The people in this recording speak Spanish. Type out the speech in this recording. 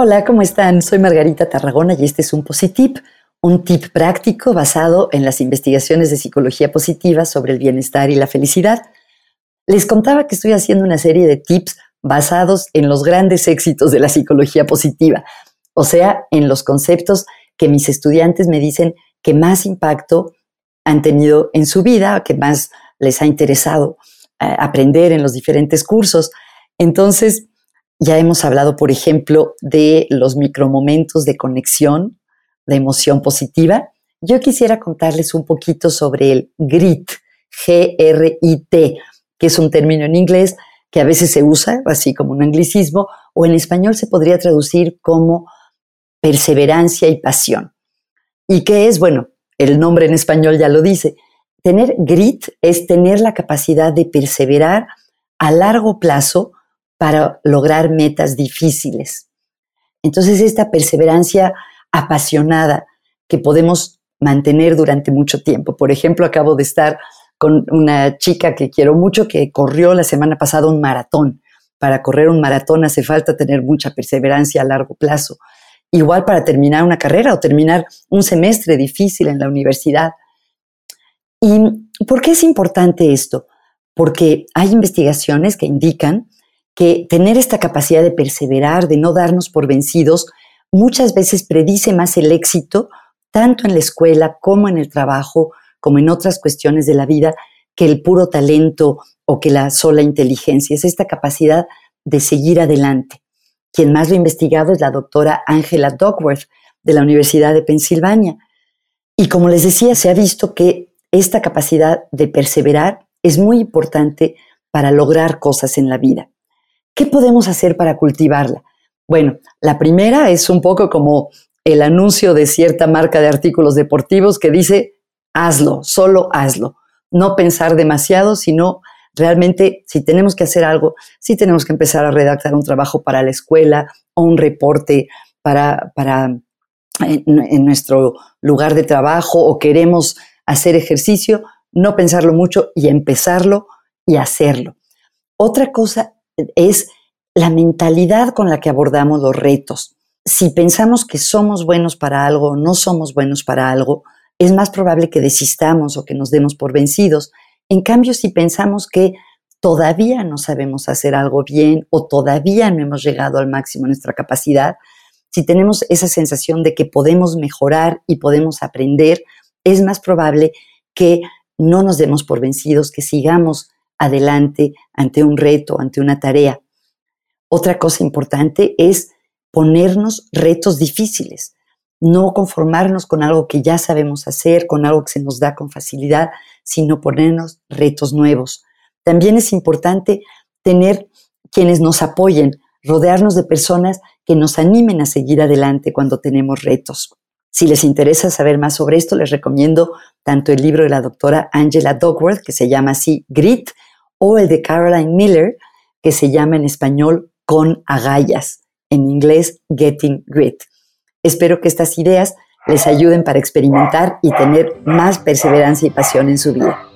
Hola, ¿cómo están? Soy Margarita Tarragona y este es un Positip, un tip práctico basado en las investigaciones de psicología positiva sobre el bienestar y la felicidad. Les contaba que estoy haciendo una serie de tips basados en los grandes éxitos de la psicología positiva, o sea, en los conceptos que mis estudiantes me dicen que más impacto han tenido en su vida, que más les ha interesado eh, aprender en los diferentes cursos. Entonces, ya hemos hablado, por ejemplo, de los micromomentos de conexión, de emoción positiva. Yo quisiera contarles un poquito sobre el GRIT, G-R-I-T, que es un término en inglés que a veces se usa así como un anglicismo, o en español se podría traducir como perseverancia y pasión. ¿Y qué es? Bueno, el nombre en español ya lo dice. Tener grit es tener la capacidad de perseverar a largo plazo para lograr metas difíciles. Entonces, esta perseverancia apasionada que podemos mantener durante mucho tiempo. Por ejemplo, acabo de estar con una chica que quiero mucho que corrió la semana pasada un maratón. Para correr un maratón hace falta tener mucha perseverancia a largo plazo. Igual para terminar una carrera o terminar un semestre difícil en la universidad. ¿Y por qué es importante esto? Porque hay investigaciones que indican que tener esta capacidad de perseverar, de no darnos por vencidos, muchas veces predice más el éxito, tanto en la escuela como en el trabajo, como en otras cuestiones de la vida, que el puro talento o que la sola inteligencia. Es esta capacidad de seguir adelante. Quien más lo ha investigado es la doctora Angela Duckworth de la Universidad de Pensilvania. Y como les decía, se ha visto que esta capacidad de perseverar es muy importante para lograr cosas en la vida. ¿Qué podemos hacer para cultivarla? Bueno, la primera es un poco como el anuncio de cierta marca de artículos deportivos que dice, hazlo, solo hazlo. No pensar demasiado, sino realmente si tenemos que hacer algo, si tenemos que empezar a redactar un trabajo para la escuela o un reporte para, para en nuestro lugar de trabajo o queremos hacer ejercicio, no pensarlo mucho y empezarlo y hacerlo. Otra cosa es la mentalidad con la que abordamos los retos. Si pensamos que somos buenos para algo o no somos buenos para algo, es más probable que desistamos o que nos demos por vencidos. En cambio, si pensamos que todavía no sabemos hacer algo bien o todavía no hemos llegado al máximo de nuestra capacidad, si tenemos esa sensación de que podemos mejorar y podemos aprender, es más probable que no nos demos por vencidos, que sigamos adelante ante un reto, ante una tarea. Otra cosa importante es ponernos retos difíciles, no conformarnos con algo que ya sabemos hacer, con algo que se nos da con facilidad, sino ponernos retos nuevos. También es importante tener quienes nos apoyen, rodearnos de personas que nos animen a seguir adelante cuando tenemos retos. Si les interesa saber más sobre esto, les recomiendo tanto el libro de la doctora Angela Duckworth, que se llama así Grit, o el de Caroline Miller, que se llama en español Con agallas, en inglés Getting Grit. Espero que estas ideas les ayuden para experimentar y tener más perseverancia y pasión en su vida.